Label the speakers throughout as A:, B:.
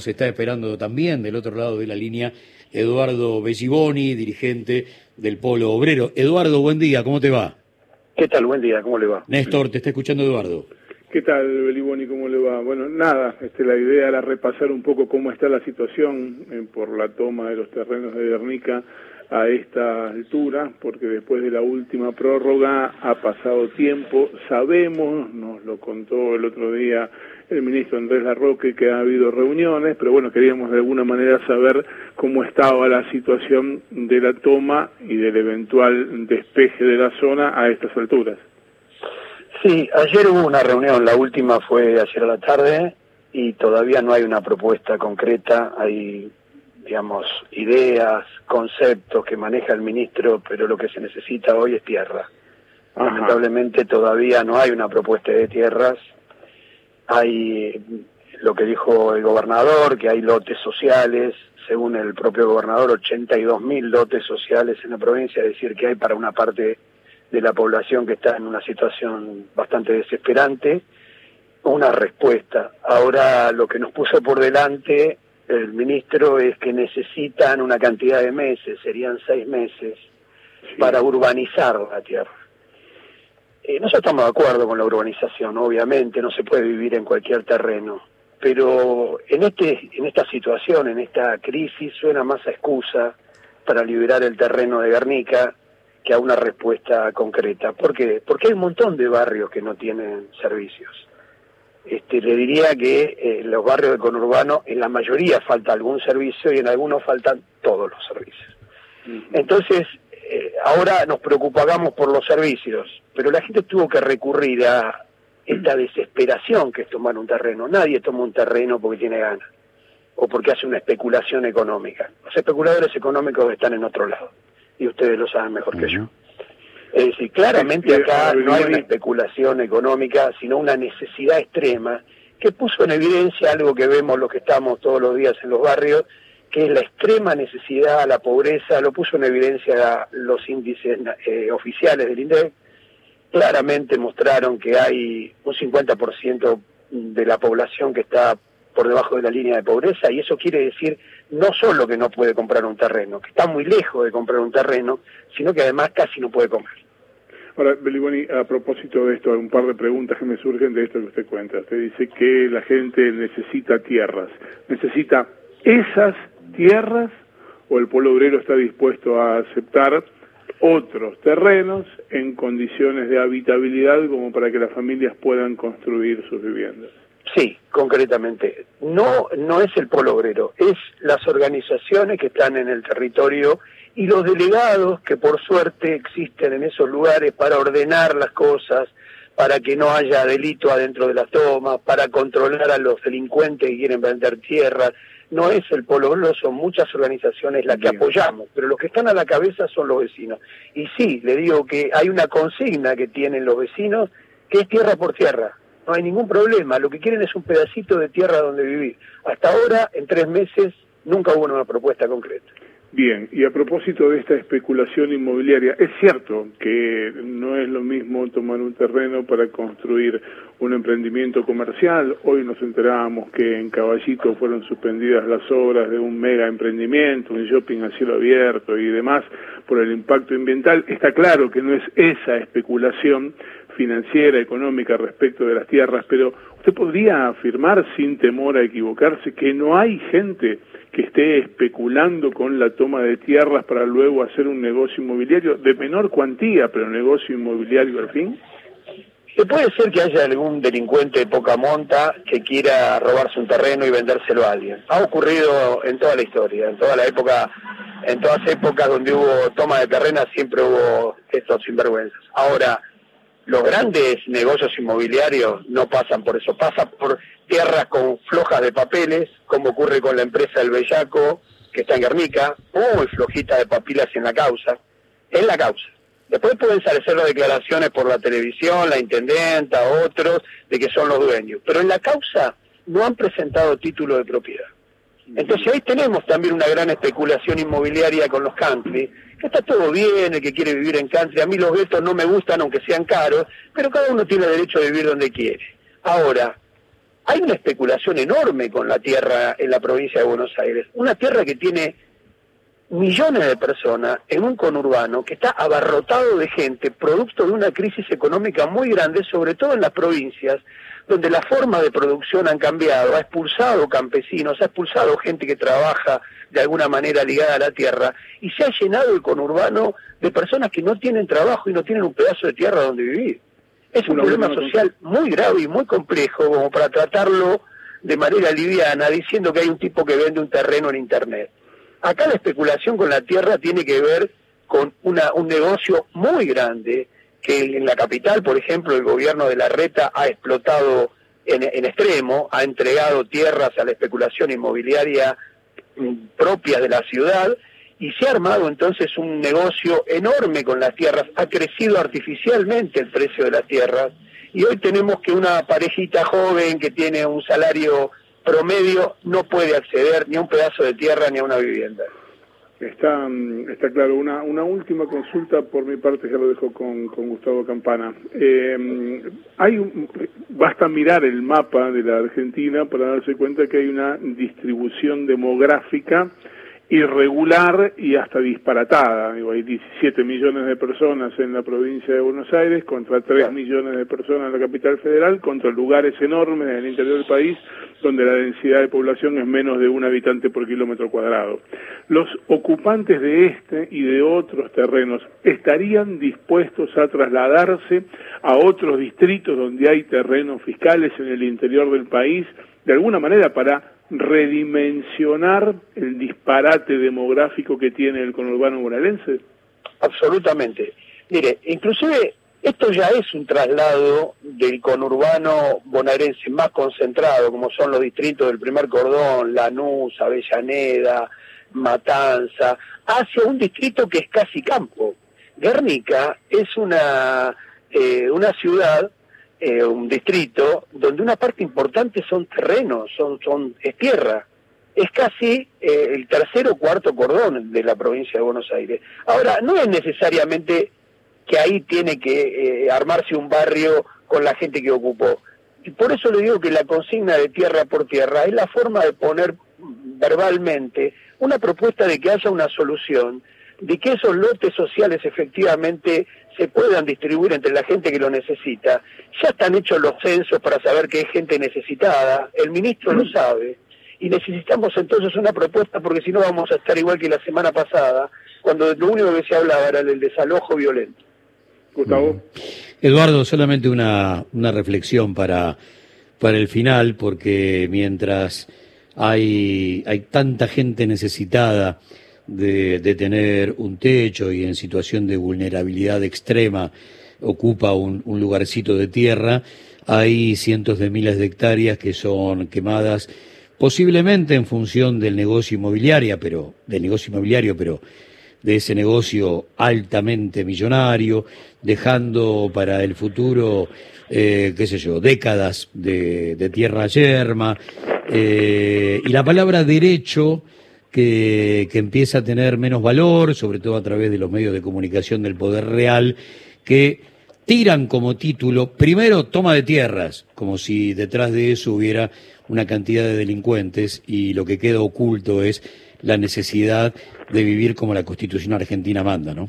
A: Se está esperando también del otro lado de la línea Eduardo Belliboni, dirigente del Polo Obrero. Eduardo, buen día, ¿cómo te va?
B: ¿Qué tal? Buen día, ¿cómo le va?
A: Néstor, te está escuchando Eduardo.
C: ¿Qué tal, Beliboni? ¿Cómo le va? Bueno, nada, este, la idea era repasar un poco cómo está la situación eh, por la toma de los terrenos de Guernica a esta altura, porque después de la última prórroga ha pasado tiempo, sabemos, nos lo contó el otro día el ministro Andrés Larroque que ha habido reuniones, pero bueno, queríamos de alguna manera saber cómo estaba la situación de la toma y del eventual despeje de la zona a estas alturas.
B: Sí, ayer hubo una reunión, la última fue ayer a la tarde y todavía no hay una propuesta concreta, hay digamos, ideas, conceptos que maneja el ministro, pero lo que se necesita hoy es tierra. Lamentablemente todavía no hay una propuesta de tierras, hay lo que dijo el gobernador, que hay lotes sociales, según el propio gobernador, 82 mil lotes sociales en la provincia, es decir, que hay para una parte de la población que está en una situación bastante desesperante, una respuesta. Ahora lo que nos puso por delante el ministro es que necesitan una cantidad de meses, serían seis meses, para urbanizar la tierra. Eh, nosotros estamos de acuerdo con la urbanización, obviamente, no se puede vivir en cualquier terreno, pero en, este, en esta situación, en esta crisis, suena más a excusa para liberar el terreno de Guernica que a una respuesta concreta. ¿Por qué? Porque hay un montón de barrios que no tienen servicios. Este, le diría que eh, los barrios de conurbano en la mayoría falta algún servicio y en algunos faltan todos los servicios. Entonces, eh, ahora nos preocupamos por los servicios, pero la gente tuvo que recurrir a esta desesperación que es tomar un terreno. Nadie toma un terreno porque tiene ganas o porque hace una especulación económica. Los especuladores económicos están en otro lado y ustedes lo saben mejor que yo. Es decir, claramente acá no hay una especulación económica, sino una necesidad extrema que puso en evidencia algo que vemos los que estamos todos los días en los barrios, que es la extrema necesidad, la pobreza, lo puso en evidencia los índices eh, oficiales del INDEC, claramente mostraron que hay un 50% de la población que está por debajo de la línea de pobreza y eso quiere decir no solo que no puede comprar un terreno, que está muy lejos de comprar un terreno, sino que además casi no puede comer.
C: Ahora, Beliboni, a propósito de esto, un par de preguntas que me surgen de esto que usted cuenta. Usted dice que la gente necesita tierras. ¿Necesita esas tierras o el pueblo obrero está dispuesto a aceptar otros terrenos en condiciones de habitabilidad como para que las familias puedan construir sus viviendas?
B: Sí, concretamente. No, no es el polo obrero, es las organizaciones que están en el territorio y los delegados que por suerte existen en esos lugares para ordenar las cosas, para que no haya delito adentro de las tomas, para controlar a los delincuentes que quieren vender tierras. No es el polo obrero, son muchas organizaciones las que apoyamos, pero los que están a la cabeza son los vecinos. Y sí, le digo que hay una consigna que tienen los vecinos que es tierra por tierra no hay ningún problema, lo que quieren es un pedacito de tierra donde vivir. Hasta ahora, en tres meses, nunca hubo una propuesta concreta.
C: Bien, y a propósito de esta especulación inmobiliaria, es cierto que no es lo mismo tomar un terreno para construir un emprendimiento comercial. Hoy nos enterábamos que en Caballito fueron suspendidas las obras de un mega emprendimiento, un shopping a cielo abierto y demás por el impacto ambiental. Está claro que no es esa especulación financiera, económica respecto de las tierras, pero usted podría afirmar sin temor a equivocarse que no hay gente que esté especulando con la toma de tierras para luego hacer un negocio inmobiliario de menor cuantía, pero negocio inmobiliario al fin?
B: puede ser que haya algún delincuente de poca monta que quiera robarse un terreno y vendérselo a alguien. Ha ocurrido en toda la historia, en toda la época, en todas épocas donde hubo toma de terrenas siempre hubo estos sinvergüenzas. Ahora, los grandes negocios inmobiliarios no pasan por eso, pasan por tierras con flojas de papeles, como ocurre con la empresa El Bellaco, que está en Guernica, muy flojita de papilas en la causa, en la causa. Después pueden hacer las declaraciones por la televisión, la intendenta, otros, de que son los dueños. Pero en la causa no han presentado título de propiedad. Entonces ahí tenemos también una gran especulación inmobiliaria con los country, que está todo bien, el que quiere vivir en country. A mí los guetos no me gustan aunque sean caros, pero cada uno tiene derecho a vivir donde quiere. Ahora, hay una especulación enorme con la tierra en la provincia de Buenos Aires, una tierra que tiene millones de personas en un conurbano que está abarrotado de gente, producto de una crisis económica muy grande, sobre todo en las provincias, donde la forma de producción han cambiado, ha expulsado campesinos, ha expulsado gente que trabaja de alguna manera ligada a la tierra, y se ha llenado el conurbano de personas que no tienen trabajo y no tienen un pedazo de tierra donde vivir. Es un problema social muy grave y muy complejo como para tratarlo de manera liviana, diciendo que hay un tipo que vende un terreno en Internet. Acá la especulación con la tierra tiene que ver con una, un negocio muy grande que en la capital, por ejemplo, el gobierno de la Reta ha explotado en, en extremo, ha entregado tierras a la especulación inmobiliaria mm, propia de la ciudad y se ha armado entonces un negocio enorme con las tierras, ha crecido artificialmente el precio de las tierras y hoy tenemos que una parejita joven que tiene un salario promedio no puede acceder ni a un pedazo de tierra ni a una vivienda.
C: Está, mm, está claro. Una, una última consulta por mi parte, ya lo dejo con, con Gustavo Campana. Eh, hay un, basta mirar el mapa de la Argentina para darse cuenta que hay una distribución demográfica irregular y hasta disparatada. Digo, hay 17 millones de personas en la provincia de Buenos Aires contra 3 millones de personas en la capital federal, contra lugares enormes en el interior del país donde la densidad de población es menos de un habitante por kilómetro cuadrado. Los ocupantes de este y de otros terrenos estarían dispuestos a trasladarse a otros distritos donde hay terrenos fiscales en el interior del país, de alguna manera para redimensionar el disparate demográfico que tiene el conurbano bonaerense?
B: Absolutamente. Mire, inclusive esto ya es un traslado del conurbano bonaerense más concentrado, como son los distritos del primer cordón, Lanús, Avellaneda, Matanza, hacia un distrito que es casi campo. Guernica es una, eh, una ciudad eh, un distrito donde una parte importante son terrenos, son, son es tierra. Es casi eh, el tercer o cuarto cordón de la provincia de Buenos Aires. Ahora, no es necesariamente que ahí tiene que eh, armarse un barrio con la gente que ocupó. Y por eso le digo que la consigna de tierra por tierra es la forma de poner verbalmente una propuesta de que haya una solución, de que esos lotes sociales efectivamente se puedan distribuir entre la gente que lo necesita. Ya están hechos los censos para saber que hay gente necesitada, el ministro lo sabe, y necesitamos entonces una propuesta porque si no vamos a estar igual que la semana pasada, cuando lo único que se hablaba era del desalojo violento.
A: Gustavo. Mm. Eduardo, solamente una, una reflexión para, para el final, porque mientras hay, hay tanta gente necesitada, de, tener un techo y en situación de vulnerabilidad extrema ocupa un, lugarcito de tierra, hay cientos de miles de hectáreas que son quemadas posiblemente en función del negocio inmobiliario, pero del negocio inmobiliario, pero de ese negocio altamente millonario, dejando para el futuro, eh, qué sé yo, décadas de, tierra yerma. Eh, y la palabra derecho que, empieza a tener menos valor, sobre todo a través de los medios de comunicación del poder real, que tiran como título, primero, toma de tierras, como si detrás de eso hubiera una cantidad de delincuentes y lo que queda oculto es la necesidad de vivir como la Constitución argentina manda, ¿no?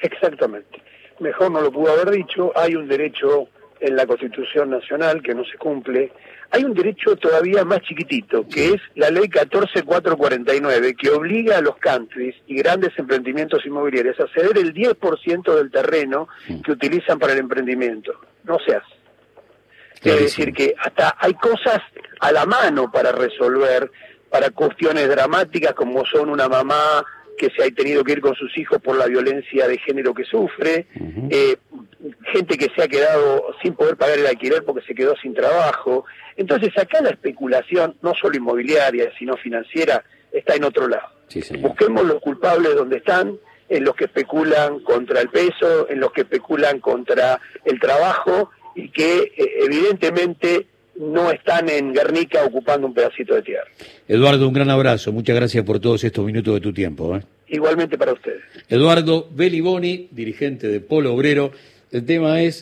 B: Exactamente. Mejor no lo pudo haber dicho, hay un derecho en la Constitución Nacional que no se cumple, hay un derecho todavía más chiquitito, que es la ley 14449, que obliga a los countries y grandes emprendimientos inmobiliarios a ceder el 10% del terreno que utilizan para el emprendimiento. No se hace. Quiere decir que hasta hay cosas a la mano para resolver, para cuestiones dramáticas como son una mamá que se ha tenido que ir con sus hijos por la violencia de género que sufre, eh, gente que se ha quedado sin poder pagar el alquiler porque se quedó sin trabajo. Entonces acá la especulación, no solo inmobiliaria, sino financiera, está en otro lado. Busquemos los culpables donde están, en los que especulan contra el peso, en los que especulan contra el trabajo y que eh, evidentemente no están en Guernica ocupando un pedacito de tierra.
A: Eduardo, un gran abrazo. Muchas gracias por todos estos minutos de tu tiempo. ¿eh?
B: Igualmente para ustedes.
A: Eduardo Beliboni, dirigente de Polo Obrero. El tema es